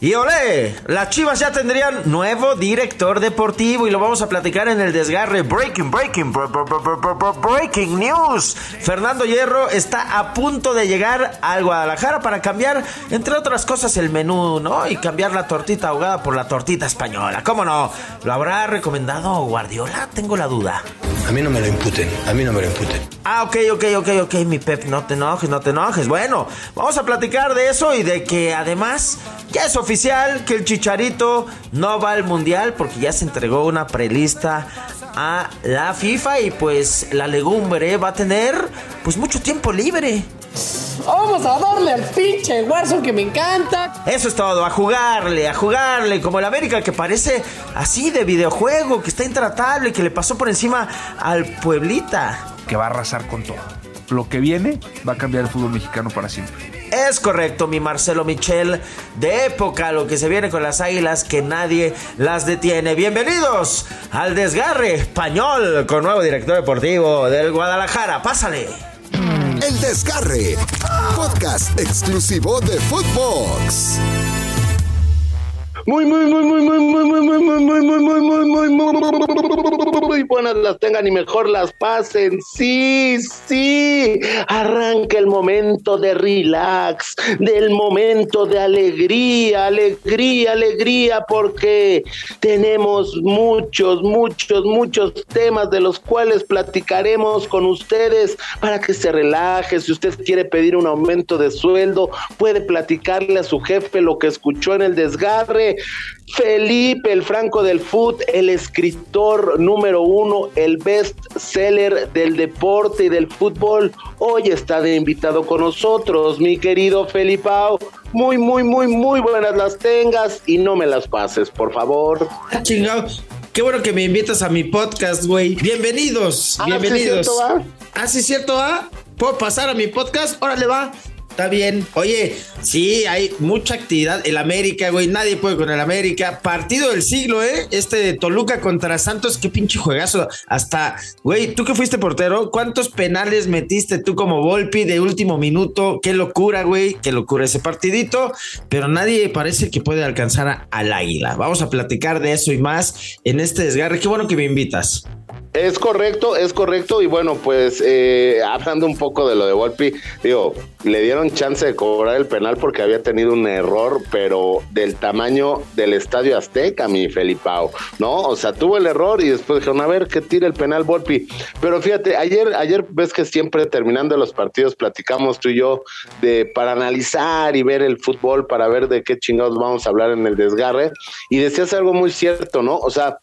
Y olé, las Chivas ya tendrían nuevo director deportivo y lo vamos a platicar en el desgarre. Breaking, breaking, breaking news. Fernando Hierro está a punto de llegar al Guadalajara para cambiar, entre otras cosas, el menú, ¿no? Y cambiar la tortita ahogada por la tortita española. ¿Cómo no? ¿Lo habrá recomendado Guardiola? Tengo la duda. A mí no me lo imputen, a mí no me lo imputen. Ah, ok, ok, ok, ok, mi Pep, no te enojes, no te enojes. Bueno, vamos a platicar de eso y de que además ya es oficial que el Chicharito no va al Mundial porque ya se entregó una prelista a la FIFA y pues la legumbre va a tener pues mucho tiempo libre. Vamos a darle al pinche Warzone que me encanta. Eso es todo, a jugarle, a jugarle, como el América que parece así de videojuego, que está intratable, que le pasó por encima al Pueblita. Que va a arrasar con todo. Lo que viene va a cambiar el fútbol mexicano para siempre. Es correcto, mi Marcelo Michel, de época, lo que se viene con las águilas, que nadie las detiene. Bienvenidos al desgarre español con nuevo director deportivo del Guadalajara. Pásale. El desgarre, podcast exclusivo de Footbox. Muy, muy, muy, muy, muy, muy, muy, muy, muy, muy, muy, muy, muy, muy, muy, muy buenas las tengan y mejor las pasen. Sí, sí. Arranca el momento de relax, del momento de alegría, alegría, alegría, porque tenemos muchos, muchos, muchos temas de los cuales platicaremos con ustedes para que se relaje. Si usted quiere pedir un aumento de sueldo, puede platicarle a su jefe lo que escuchó en el desgarre Felipe, el Franco del Foot, el escritor número uno, el best seller del deporte y del fútbol, hoy está de invitado con nosotros, mi querido Felipao. Muy, muy, muy, muy buenas las tengas y no me las pases, por favor. Ah, chingado. Qué bueno que me invitas a mi podcast, güey. Bienvenidos, Ah, bienvenidos. ¿sí cierto, va? Ah, sí, cierto, ¿ah? ¿Puedo pasar a mi podcast? Órale, va. Está bien. Oye, sí, hay mucha actividad. El América, güey, nadie puede con el América. Partido del siglo, ¿eh? Este de Toluca contra Santos, qué pinche juegazo. Hasta, güey, tú que fuiste portero, ¿cuántos penales metiste tú como Volpi de último minuto? Qué locura, güey, qué locura ese partidito. Pero nadie parece que puede alcanzar al águila. Vamos a platicar de eso y más en este desgarre. Qué bueno que me invitas. Es correcto, es correcto. Y bueno, pues eh, hablando un poco de lo de Volpi, digo, le dieron chance de cobrar el penal porque había tenido un error, pero del tamaño del estadio Azteca, mi Felipao, ¿no? O sea, tuvo el error y después dijeron, a ver, que tire el penal Volpi. Pero fíjate, ayer, ayer ves que siempre terminando los partidos platicamos tú y yo de para analizar y ver el fútbol, para ver de qué chingados vamos a hablar en el desgarre. Y decías algo muy cierto, ¿no? O sea,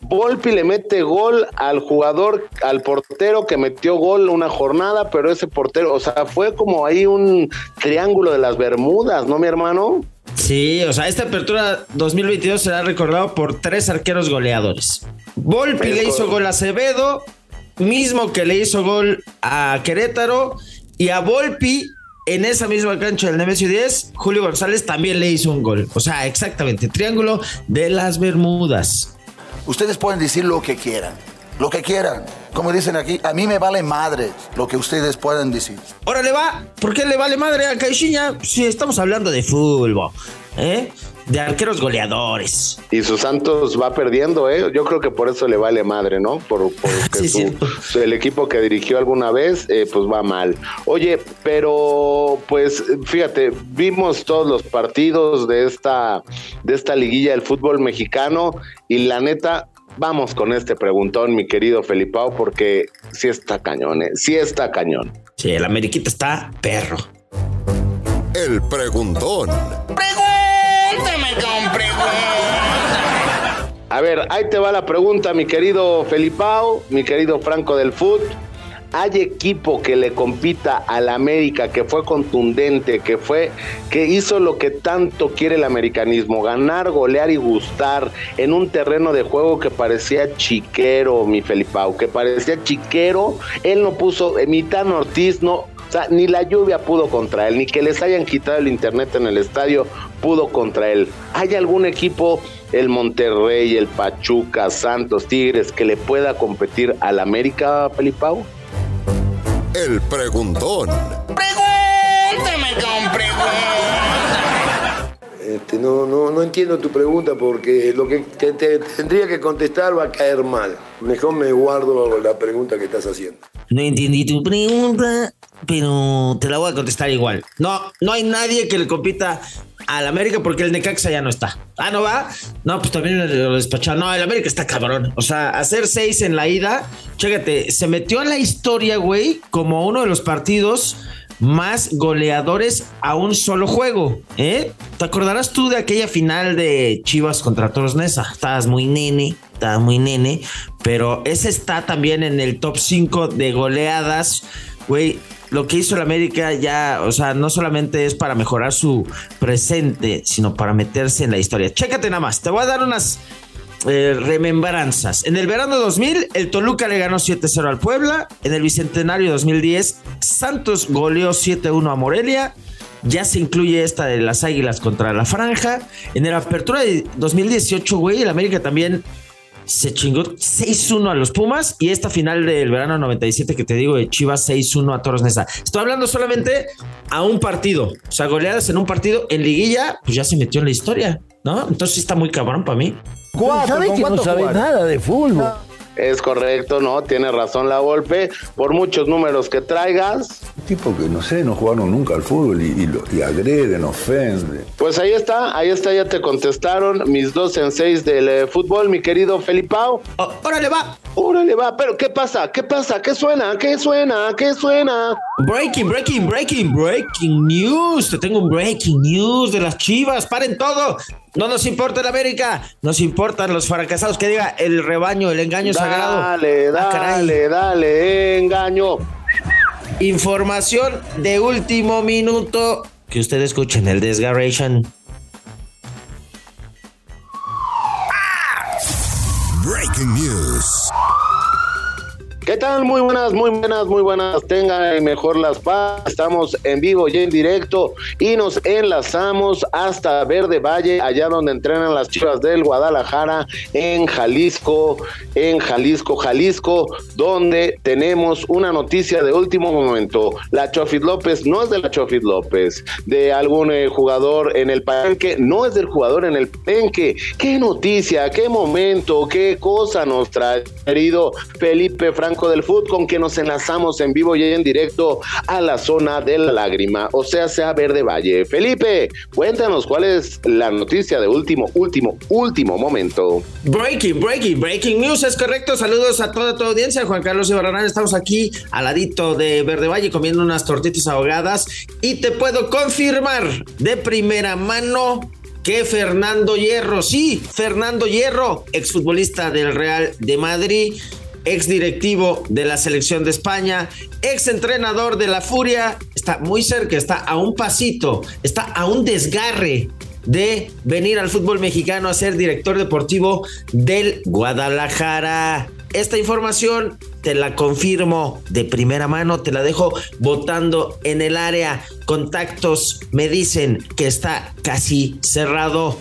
Volpi le mete gol al jugador, al portero que metió gol una jornada, pero ese portero, o sea, fue como ahí un triángulo de las Bermudas, ¿no, mi hermano? Sí, o sea, esta apertura 2022 será recordado por tres arqueros goleadores. Volpi le hizo gol a Acevedo, mismo que le hizo gol a Querétaro, y a Volpi en esa misma cancha del Nemesio 10, Julio González también le hizo un gol. O sea, exactamente, triángulo de las Bermudas. Ustedes pueden decir lo que quieran, lo que quieran. Como dicen aquí, a mí me vale madre lo que ustedes puedan decir. Órale va, ¿por qué le vale madre a Caixinha si estamos hablando de fútbol, eh? De arqueros goleadores. Y su Santos va perdiendo, ¿eh? Yo creo que por eso le vale madre, ¿no? Por, porque Sí, su- cierto. su- el equipo que dirigió alguna vez, eh, pues va mal. Oye, pero pues fíjate, vimos todos los partidos de esta, de esta liguilla del fútbol mexicano y la neta, vamos con este preguntón, mi querido Felipao, porque sí está cañón, ¿eh? Sí está cañón. Sí, el Ameriquita está perro. El preguntón. A ver, ahí te va la pregunta, mi querido Felipao, mi querido Franco del Foot. ¿Hay equipo que le compita al América, que fue contundente, que fue, que hizo lo que tanto quiere el americanismo, ganar, golear y gustar en un terreno de juego que parecía chiquero, mi Felipao, que parecía chiquero? Él no puso, Emitán Ortiz no, o sea, ni la lluvia pudo contra él, ni que les hayan quitado el internet en el estadio pudo contra él. ¿Hay algún equipo, el Monterrey, el Pachuca, Santos, Tigres, que le pueda competir al América, Felipao? El preguntón. Este, no, no, no entiendo tu pregunta porque lo que te, te tendría que contestar va a caer mal. Mejor me guardo la pregunta que estás haciendo. No entendí tu pregunta, pero te la voy a contestar igual. No, no hay nadie que le compita al América porque el Necaxa ya no está. Ah, ¿no va? No, pues también lo despacharon. No, el América está cabrón. O sea, hacer seis en la ida, chécate, se metió en la historia, güey, como uno de los partidos más goleadores a un solo juego, ¿eh? ¿Te acordarás tú de aquella final de Chivas contra Toros Nesa? Estabas muy nene, estabas muy nene, pero ese está también en el top 5 de goleadas, güey. Lo que hizo el América ya, o sea, no solamente es para mejorar su presente, sino para meterse en la historia. Chécate nada más, te voy a dar unas eh, remembranzas. En el verano 2000, el Toluca le ganó 7-0 al Puebla. En el Bicentenario 2010, Santos goleó 7-1 a Morelia. Ya se incluye esta de las Águilas contra la Franja. En el Apertura de 2018, güey, el América también se chingó 6-1 a los Pumas. Y esta final del verano 97 que te digo de Chivas 6-1 a Toros Nesa. Estoy hablando solamente a un partido. O sea, goleadas en un partido. En liguilla, pues ya se metió en la historia, ¿no? Entonces sí está muy cabrón para mí. ¿Sabe que no sabe nada de fútbol? Es correcto, ¿no? Tiene razón la golpe. Por muchos números que traigas. Tipo que no sé, no jugaron nunca al fútbol y, y, lo- y agreden, ofenden. Pues ahí está, ahí está, ya te contestaron mis dos en seis del eh, fútbol, mi querido Felipao. Oh, órale, va. Órale, va, pero ¿qué pasa? ¿Qué pasa? ¿Qué suena? ¿Qué suena? ¿Qué suena? Breaking, breaking, breaking, breaking news. Te tengo un breaking news de las chivas. Paren todo. No nos importa el América. Nos importan los fracasados. Que diga el rebaño, el engaño sagrado. Dale, Ah, dale, dale, engaño. Información de último minuto. Que usted escuche en el Desgarration. Breaking News. ¿Qué tal? Muy buenas, muy buenas, muy buenas. Tengan mejor las paz. Estamos en vivo y en directo y nos enlazamos hasta Verde Valle, allá donde entrenan las chivas del Guadalajara, en Jalisco, en Jalisco, Jalisco, donde tenemos una noticia de último momento. La Chofit López no es de la Chofit López, de algún eh, jugador en el palenque, no es del jugador en el palenque. ¿Qué noticia, qué momento, qué cosa nos trae, querido Felipe Franco del Foot, con quien nos enlazamos en vivo y en directo a la zona de la lágrima, o sea, sea Verde Valle. Felipe, cuéntanos cuál es la noticia de último, último, último momento. Breaking, breaking, breaking news, es correcto. Saludos a toda tu audiencia. Juan Carlos Ibarrarán, estamos aquí al ladito de Verde Valle comiendo unas tortitas ahogadas y te puedo confirmar de primera mano que Fernando Hierro, sí, Fernando Hierro, exfutbolista del Real de Madrid, ex directivo de la selección de España, ex entrenador de la Furia, está muy cerca, está a un pasito, está a un desgarre de venir al fútbol mexicano a ser director deportivo del Guadalajara. Esta información te la confirmo de primera mano, te la dejo votando en el área. Contactos me dicen que está casi cerrado.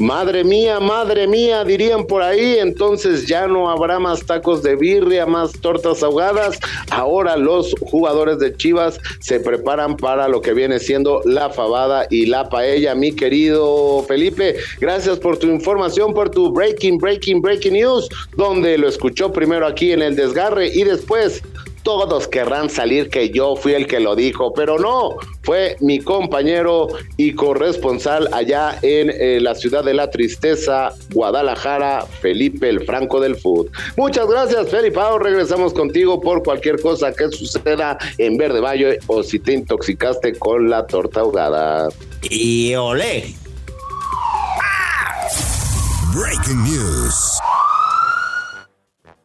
Madre mía, madre mía, dirían por ahí, entonces ya no habrá más tacos de birria, más tortas ahogadas. Ahora los jugadores de Chivas se preparan para lo que viene siendo la fabada y la paella. Mi querido Felipe, gracias por tu información, por tu breaking, breaking, breaking news, donde lo escuchó primero aquí en el desgarre y después todos querrán salir que yo fui el que lo dijo, pero no, fue mi compañero y corresponsal allá en eh, la ciudad de la tristeza, Guadalajara, Felipe el Franco del Food. Muchas gracias, Felipe. Regresamos contigo por cualquier cosa que suceda en Verde Valle o si te intoxicaste con la torta ahogada. Y olé. Breaking News.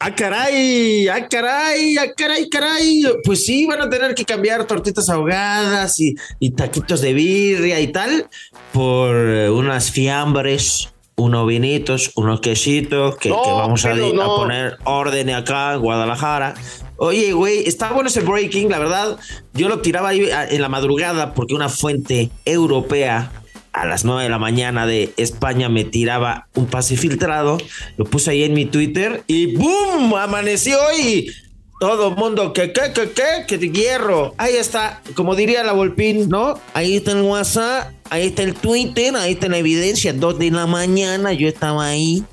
¡Ah, caray! ¡Ah, caray! ¡Ah, caray, caray! Pues sí, van a tener que cambiar tortitas ahogadas y, y taquitos de birria y tal por eh, unas fiambres, unos vinitos, unos quesitos que, No, que vamos a, di- a no. poner orden acá en Guadalajara. Oye, güey, está bueno ese breaking, la verdad. Yo lo tiraba ahí a- en la madrugada porque una fuente europea a las 9 de la mañana de España me tiraba un pase filtrado, lo puse ahí en mi Twitter y ¡boom! Amaneció y todo mundo que, que, que, que, que hierro. Ahí está, como diría la Volpín, ¿no? Ahí está el WhatsApp ahí está el Twitter, ahí está la evidencia, dos de la mañana, yo estaba ahí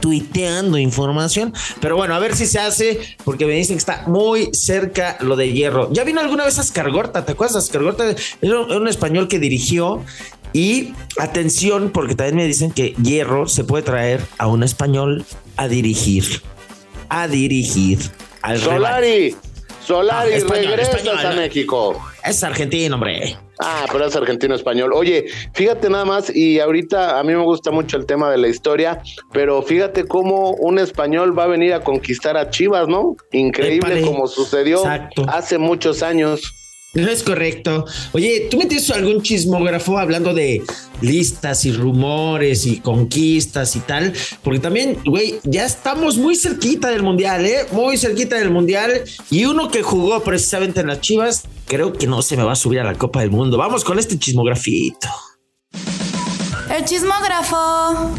tuiteando información. Pero bueno, a ver si se hace, porque me dicen que está muy cerca lo de hierro. ¿Ya vino alguna vez Ascargorta? ¿Te acuerdas? Ascargorta era un, español que dirigió. Y atención, porque también me dicen que hierro se puede traer a un español a dirigir. A dirigir. Al Solari. Solari, ah, a México. Es argentino, hombre. Ah, pero es argentino español. Oye, fíjate nada más, y ahorita a mí me gusta mucho el tema de la historia, pero fíjate cómo un español va a venir a conquistar a Chivas, ¿no? Increíble como sucedió hace muchos años. Es correcto. Oye, ¿tú metes algún chismógrafo hablando de listas y rumores y conquistas y tal? Porque también, güey, ya estamos muy cerquita del mundial, ¿eh? Muy cerquita del mundial. Y uno que jugó precisamente en las Chivas, creo que no se me va a subir a la Copa del Mundo. Vamos con este chismografito. El chismógrafo.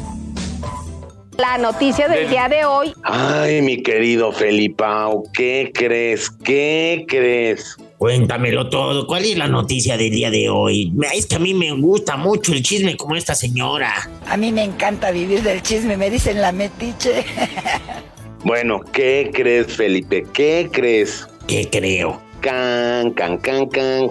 La noticia del día de hoy. Ay, mi querido Felipao, ¿qué crees? ¿Qué crees? Cuéntamelo todo. ¿Cuál es la noticia del día de hoy? Es que a mí me gusta mucho el chisme como esta señora. A mí me encanta vivir del chisme, me dicen la metiche. bueno, ¿qué crees, Felipe? ¿Qué crees? ¿Qué creo? Can, can, can, can.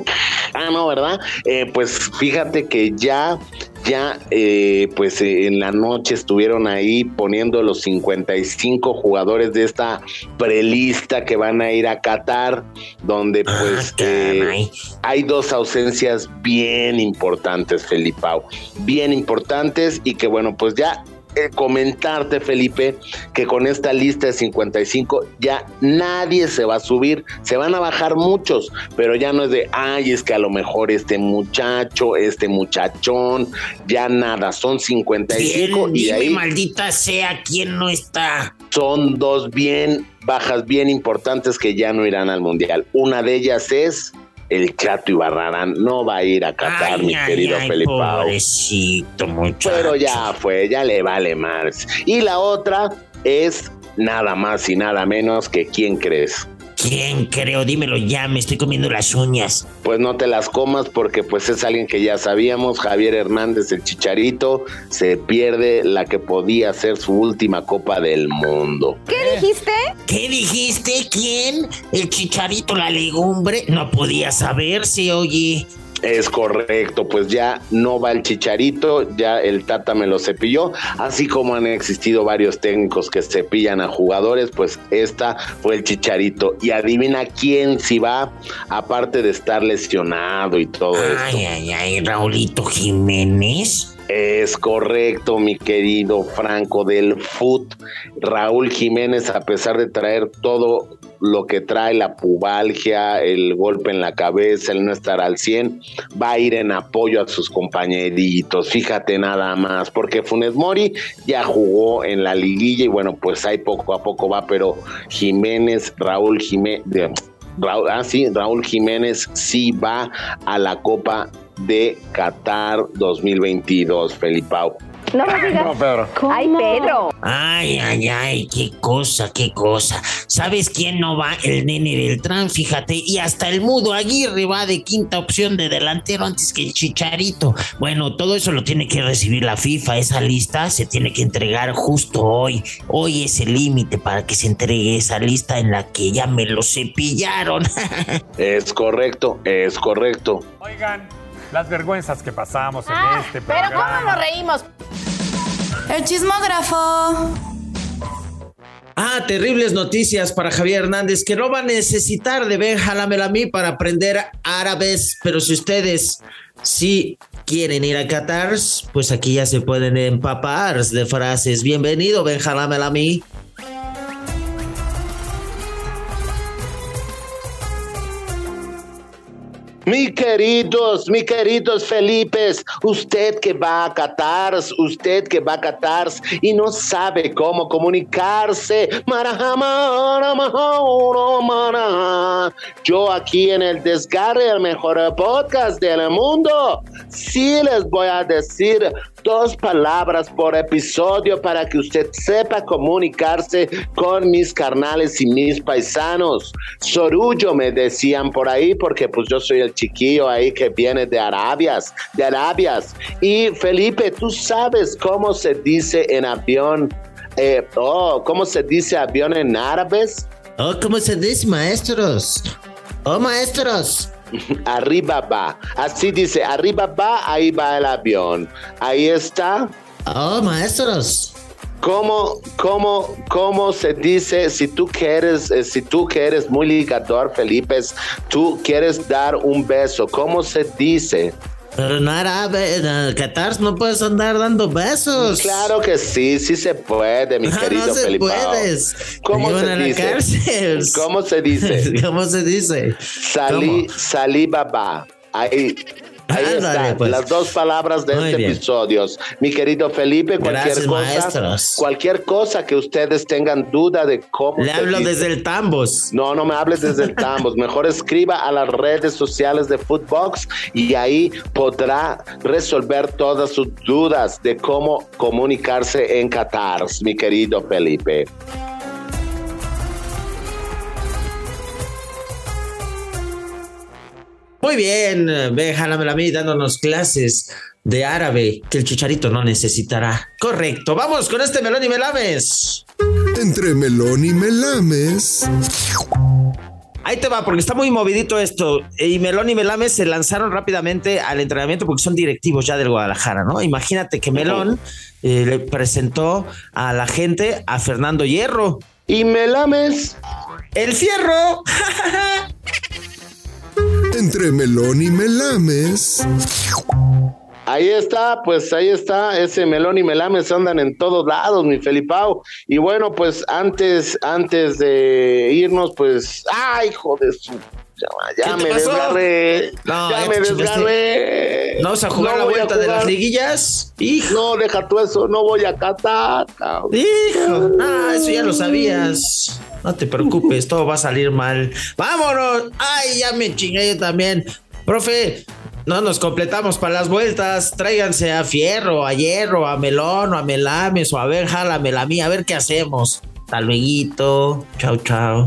Ah, no, ¿verdad? Eh, pues fíjate que ya ya eh, pues eh, en la noche estuvieron ahí poniendo los 55 jugadores de esta prelista que van a ir a Qatar, donde ah, pues eh, hay dos ausencias bien importantes, Felipao, bien importantes y que bueno, pues ya eh, comentarte, Felipe, que con esta lista de 55 ya nadie se va a subir, se van a bajar muchos, pero ya no es de, ay, es que a lo mejor este muchacho, este muchachón, ya nada, son 55 y ahí... maldita sea, ¿quién no está? Son dos bien bajas, bien importantes que ya no irán al Mundial. Una de ellas es el Chato Ibarrarán no va a ir a Qatar, mi querido Felipe. Pobrecito muchacho. Pero ya fue, ya le vale más. Y la otra es nada más y nada menos que ¿quién crees? ¿Quién creo? Dímelo ya, me estoy comiendo las uñas. Pues no te las comas porque pues es alguien que ya sabíamos, Javier Hernández, el Chicharito, se pierde la que podía ser su última Copa del Mundo. ¿Qué dijiste? ¿Qué dijiste? ¿Quién? El Chicharito, la legumbre. No podía saberse, oye. Es correcto, pues ya no va el chicharito, ya el Tata me lo cepilló, así como han existido varios técnicos que cepillan a jugadores, pues esta fue el chicharito. Y adivina quién si va, aparte de estar lesionado y todo ay, esto. Ay, ay, ay, Raulito Jiménez. Es correcto, mi querido Franco del Foot. Raúl Jiménez, a pesar de traer todo lo que trae la pubalgia, el golpe en la cabeza, el no estar al 100, va a ir en apoyo a sus compañeritos. Fíjate nada más, porque Funes Mori ya jugó en la liguilla y bueno, pues ahí poco a poco va, pero Jiménez, Raúl Jiménez, Raúl, ah, sí, Raúl Jiménez sí va a la Copa de Qatar 2022, Felipao. No me digas. No, Pedro. Ay, Pedro. Ay, ay, ay, qué cosa, qué cosa. ¿Sabes quién no va? El nene Beltrán, fíjate. Y hasta el mudo Aguirre va de quinta opción de delantero antes que el Chicharito. Bueno, todo eso lo tiene que recibir la FIFA. Esa lista se tiene que entregar justo hoy. Hoy es el límite para que se entregue esa lista en la que ya me lo cepillaron. es correcto, es correcto. Oigan las vergüenzas que pasamos en ah, este programa. Pero cómo nos reímos. El chismógrafo. Ah, terribles noticias para Javier Hernández, que no va a necesitar de Ben Halamelami para aprender árabes, pero si ustedes sí quieren ir a Qatar, pues aquí ya se pueden empapar de frases. Bienvenido, Ben Halamelami. Mi queridos, mi queridos Felipes, usted que va a Qatar, usted que va a Qatar y no sabe cómo comunicarse, yo aquí en el Desgarre, el mejor podcast del mundo, sí les voy a decir dos palabras por episodio para que usted sepa comunicarse con mis carnales y mis paisanos. Sorullo me decían por ahí, porque pues yo soy el el chiquillo ahí que viene de Arabias, de Arabias. Y Felipe, ¿tú sabes cómo se dice en avión? Eh, oh, ¿cómo se dice avión en árabes? Oh, ¿cómo se dice, maestros? Oh, maestros. Arriba va. Así dice, arriba va, ahí va el avión. Ahí está. Oh, maestros. ¿Cómo, cómo, cómo se dice si tú quieres, eh, si tú que eres muy ligador, Felipe, tú quieres dar un beso? ¿Cómo se dice? Pero no árabe, en Qatar no puedes andar dando besos. Claro que sí, sí se puede, mi Ah, querido no se Felipe. puedes. ¿Cómo se dice? ¿Cómo se dice? ¿Cómo se dice? Salí, salí babá. Ahí. Ahí Ándale, están pues. las dos palabras de Muy este bien. episodio. Mi querido Felipe, cualquier Gracias, cosa, maestros. cualquier cosa que ustedes tengan duda de cómo Le hablo dice. desde el Tambos. No, no me hables desde el Tambos. Mejor escriba a las redes sociales de Footbox y ahí podrá resolver todas sus dudas de cómo comunicarse en Qatar, mi querido Felipe. Muy bien, ve Jálame a mí dándonos clases de árabe que el chicharito no necesitará. Correcto, vamos con este melón y melames. Entre melón y melames. Ahí te va, porque está muy movidito esto. Y Melón y Melames se lanzaron rápidamente al entrenamiento porque son directivos ya del Guadalajara, ¿no? Imagínate que Melón eh, le presentó a la gente a Fernando Hierro. ¿Y Melames? ¡El fierro! Entre melón y melames. Ahí está, pues ahí está, ese melón y melames andan en todos lados, mi Felipao. Y bueno, pues antes, antes de irnos, pues, ay, hijo de su, ya, ya ¿Qué te me desgarré, No, ya me desgarré. ¿No vas a jugar la vuelta de las liguillas? Hijo. No, deja tú eso, no voy a Qatar. cabrón. Hijo, ah, eso ya lo sabías. No te preocupes, todo va a salir mal. ¡Vámonos! ¡Ay, ya me chingué yo también! Profe, no nos completamos para las vueltas. Tráiganse a Fierro, a Hierro, a Melón, o a Melames, o a ver, jálamela a mí, a ver qué hacemos. Hasta luego. Chao, chao.